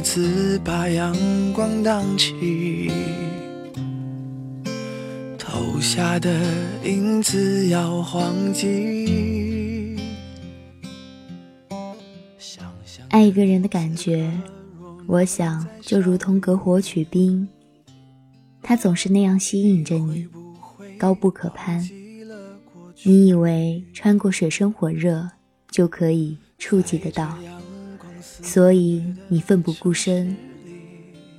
叶子把阳光荡起，投下的影子摇晃起。爱一个人的感觉，我想就如同隔火取冰，它总是那样吸引着你，高不可攀。你以为穿过水深火热就可以触及得到，所以你奋不顾身。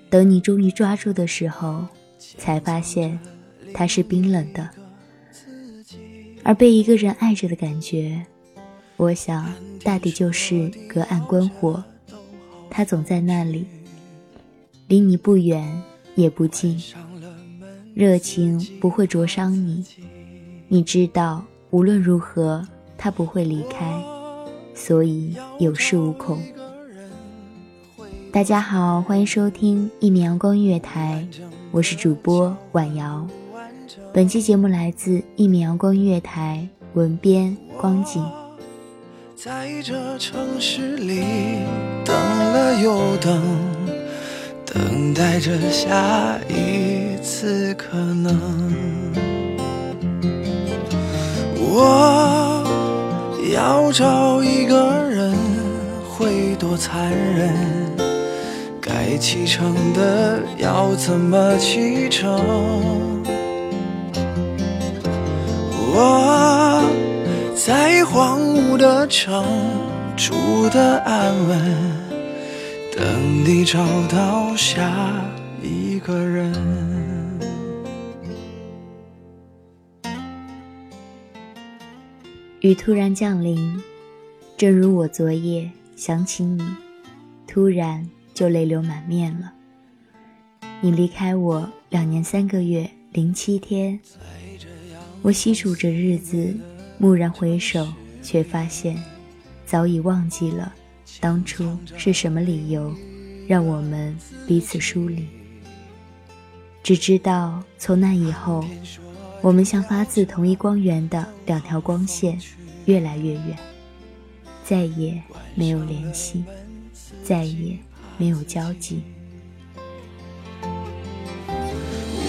等你终于抓住的时候，才发现它是冰冷的。而被一个人爱着的感觉，我想大抵就是隔岸观火，他总在那里，离你不远也不近，热情不会灼伤你。你知道无论如何他不会离开，所以有恃无恐。大家好，欢迎收听一米阳光音乐台，我是主播婉瑶。本期节目来自一米阳光音乐台，文编光景。在这城市里等了又等，等待着下一次可能。我要找一个人，会多残忍？该启程的要怎么启程？我在荒芜的城住的安稳，等你找到下一个人。雨突然降临，正如我昨夜想起你，突然就泪流满面了。你离开我两年三个月零七天，我细数着日子，蓦然回首，却发现早已忘记了当初是什么理由让我们彼此疏离。只知道从那以后，我们像发自同一光源的两条光线，越来越远，再也没有联系，再也没有交集。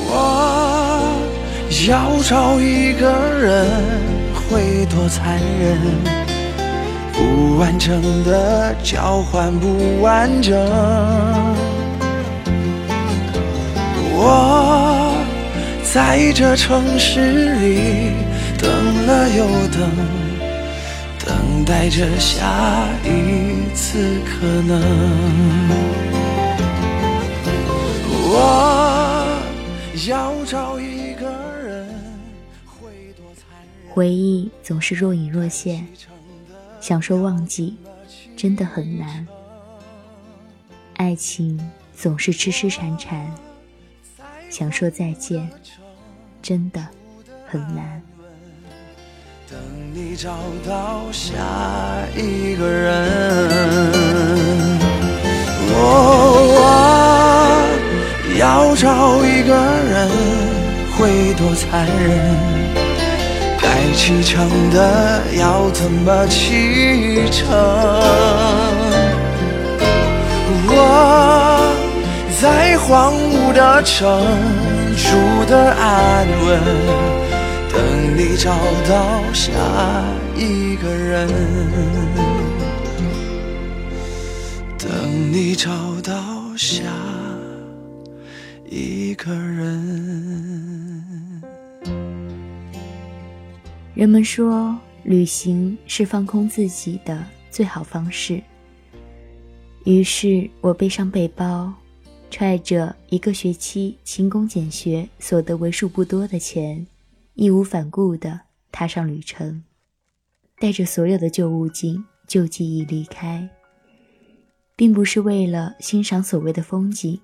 我要找一个人，会多残忍？不完整的交换不完整。我在这城市里等了又等，等待着下一次可能。我要找一个人，回忆总是若隐若现，想说忘记，真的很难。爱情总是痴痴缠缠，想说再见，真的很难。等你找到下一个人。我要找一个人会多残忍？该启程的要怎么启程？我在荒芜的城住的安稳。等你找到下一个人，等你找到下一个人。人们说，旅行是放空自己的最好方式。于是我背上背包，揣着一个学期勤工俭学所得为数不多的钱。义无反顾地踏上旅程，带着所有的旧物件、旧记忆离开，并不是为了欣赏所谓的风景，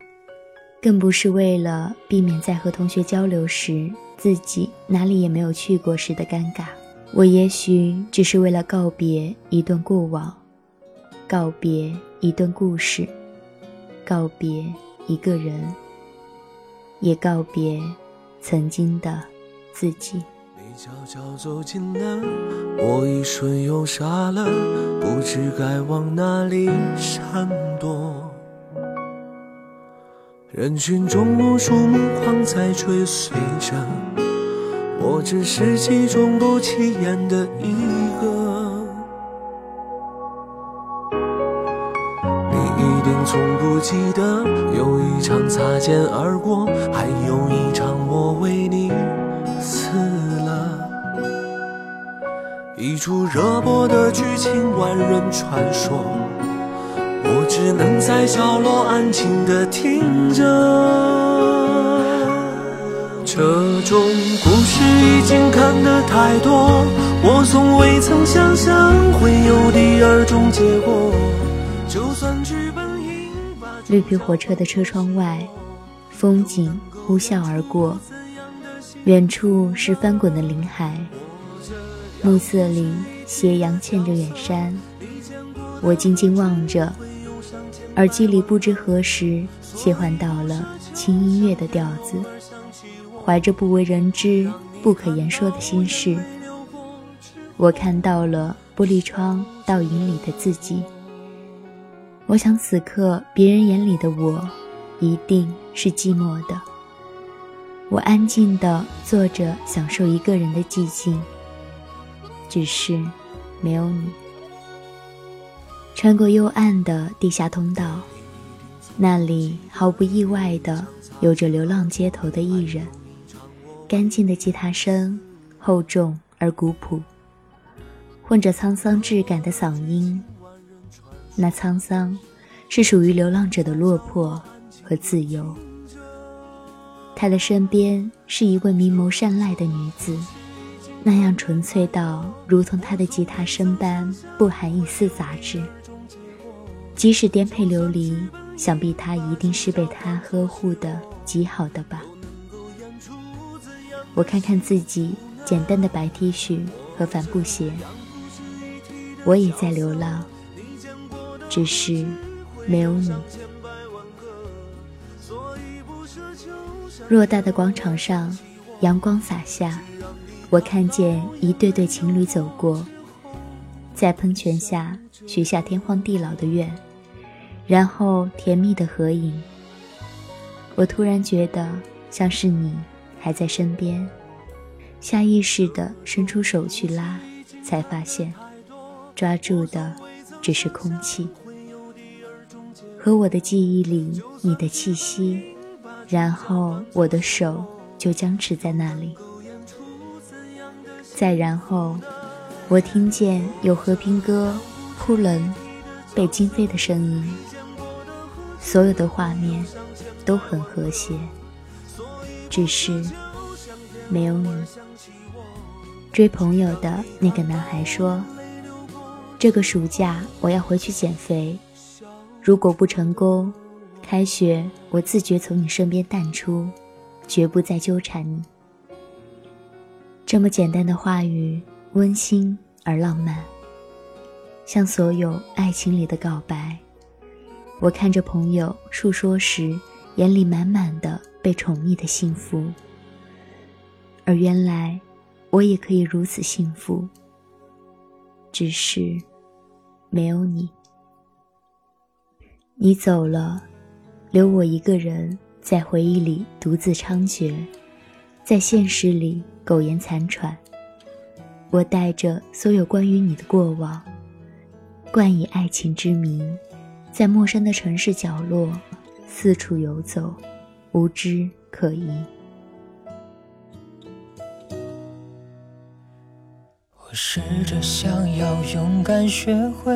更不是为了避免在和同学交流时自己哪里也没有去过时的尴尬。我也许只是为了告别一段过往，告别一段故事，告别一个人，也告别曾经的。自己。你悄悄走近了，我一瞬又傻了，不知该往哪里闪躲。人群中无数目光在追随着，我只是其中不起眼的一个。你一定从不记得，有一场擦肩而过，还有一场我为你。一出热播的剧情，万人传说，我只能在角落安静的听着。这种故事已经看得太多，我从未曾想象会有第二种结果。就算剧本应把绿皮火车的车窗外，风景呼啸而过。远处是翻滚的林海，暮色里斜阳嵌着远山。我静静望着，耳机里不知何时切换到了轻音乐的调子，怀着不为人知、不可言说的心事。我看到了玻璃窗倒影里的自己。我想此刻别人眼里的我，一定是寂寞的。我安静地坐着，享受一个人的寂静。只是，没有你。穿过幽暗的地下通道，那里毫不意外的有着流浪街头的艺人。干净的吉他声，厚重而古朴，混着沧桑质感的嗓音。那沧桑，是属于流浪者的落魄和自由。他的身边是一位明眸善睐的女子，那样纯粹到如同他的吉他声般不含一丝杂质。即使颠沛流离，想必他一定是被他呵护的极好的吧。我看看自己简单的白 T 恤和帆布鞋，我也在流浪，只是没有你。偌大的广场上，阳光洒下，我看见一对对情侣走过，在喷泉下许下天荒地老的愿，然后甜蜜的合影。我突然觉得像是你还在身边，下意识地伸出手去拉，才发现抓住的只是空气，和我的记忆里你的气息。然后我的手就僵持在那里。再然后，我听见有和平鸽扑棱、被惊飞的声音。所有的画面都很和谐，只是没有你。追朋友的那个男孩说：“这个暑假我要回去减肥，如果不成功。”开学，我自觉从你身边淡出，绝不再纠缠你。这么简单的话语，温馨而浪漫，像所有爱情里的告白。我看着朋友述说时，眼里满满的被宠溺的幸福。而原来，我也可以如此幸福，只是没有你。你走了，留我一个人在回忆里独自猖獗，在现实里苟延残喘。我带着所有关于你的过往，冠以爱情之名，在陌生的城市角落四处游走，无知可疑。我试着想要勇敢学会。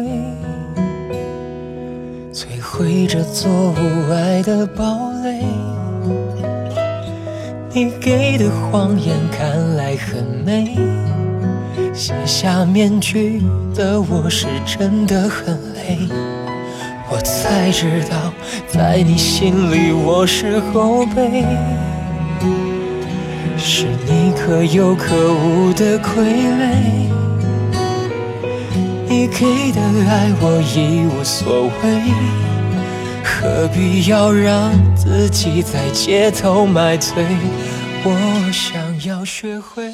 摧毁这座无爱的堡垒。你给的谎言看来很美，卸下面具的我是真的很累。我才知道，在你心里我是后辈，是你可有可无的傀儡。你给的爱我已无所谓，何必要让自己在街头买醉？我想要学会，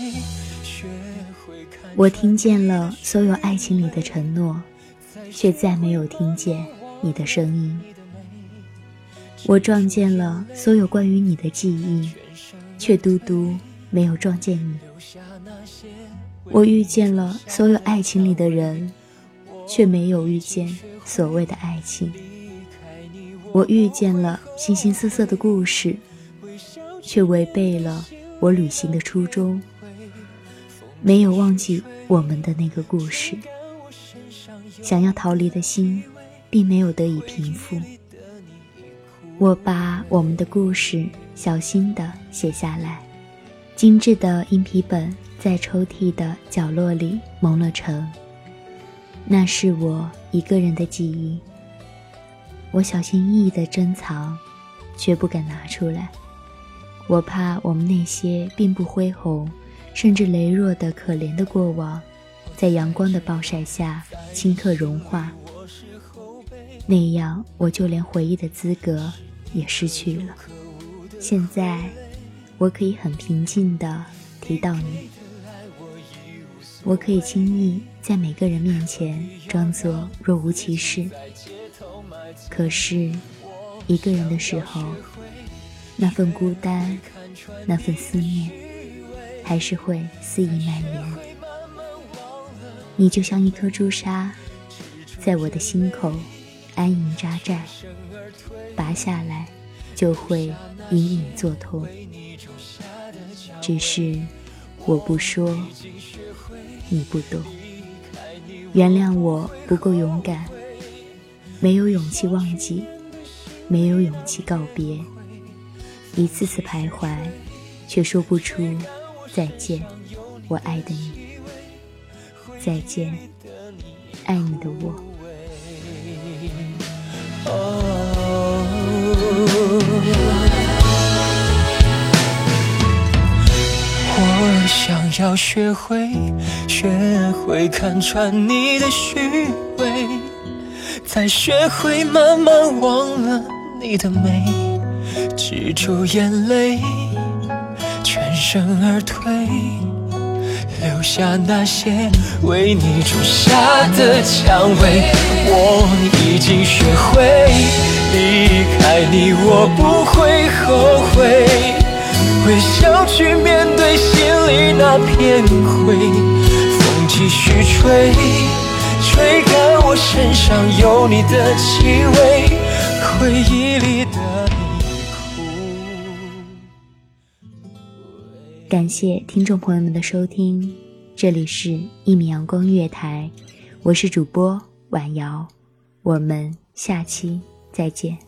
学会看。我听见了所有爱情里的承诺，却再没有听见你的声音。我撞见了所有关于你的记忆，却独独没有撞见你。我遇见了所有爱情里的人。却没有遇见所谓的爱情。我遇见了形形色色的故事，却违背了我旅行的初衷。没有忘记我们的那个故事，想要逃离的心，并没有得以平复。我把我们的故事小心地写下来，精致的硬皮本在抽屉的角落里蒙了尘。那是我一个人的记忆，我小心翼翼的珍藏，却不敢拿出来。我怕我们那些并不恢宏，甚至羸弱的可怜的过往，在阳光的暴晒下顷刻融化。那样，我就连回忆的资格也失去了。现在，我可以很平静的提到你。我可以轻易在每个人面前装作若无其事，可是，一个人的时候，那份孤单，那份思念，还是会肆意蔓延。你就像一颗朱砂，在我的心口安营扎寨，拔下来就会隐隐作痛。只是我不说。你不懂，原谅我不够勇敢，没有勇气忘记，没有勇气告别，一次次徘徊，却说不出再见，我爱的你，再见，爱你的我。我想要学会，学会看穿你的虚伪，才学会慢慢忘了你的美，止住眼泪，全身而退，留下那些为你种下的蔷薇。我已经学会离开你，我不会后悔。微笑去面对心里那片灰，风继续吹，吹干我身上有你的气味，回忆里的你。感谢听众朋友们的收听，这里是《一米阳光月台》，我是主播婉瑶，我们下期再见。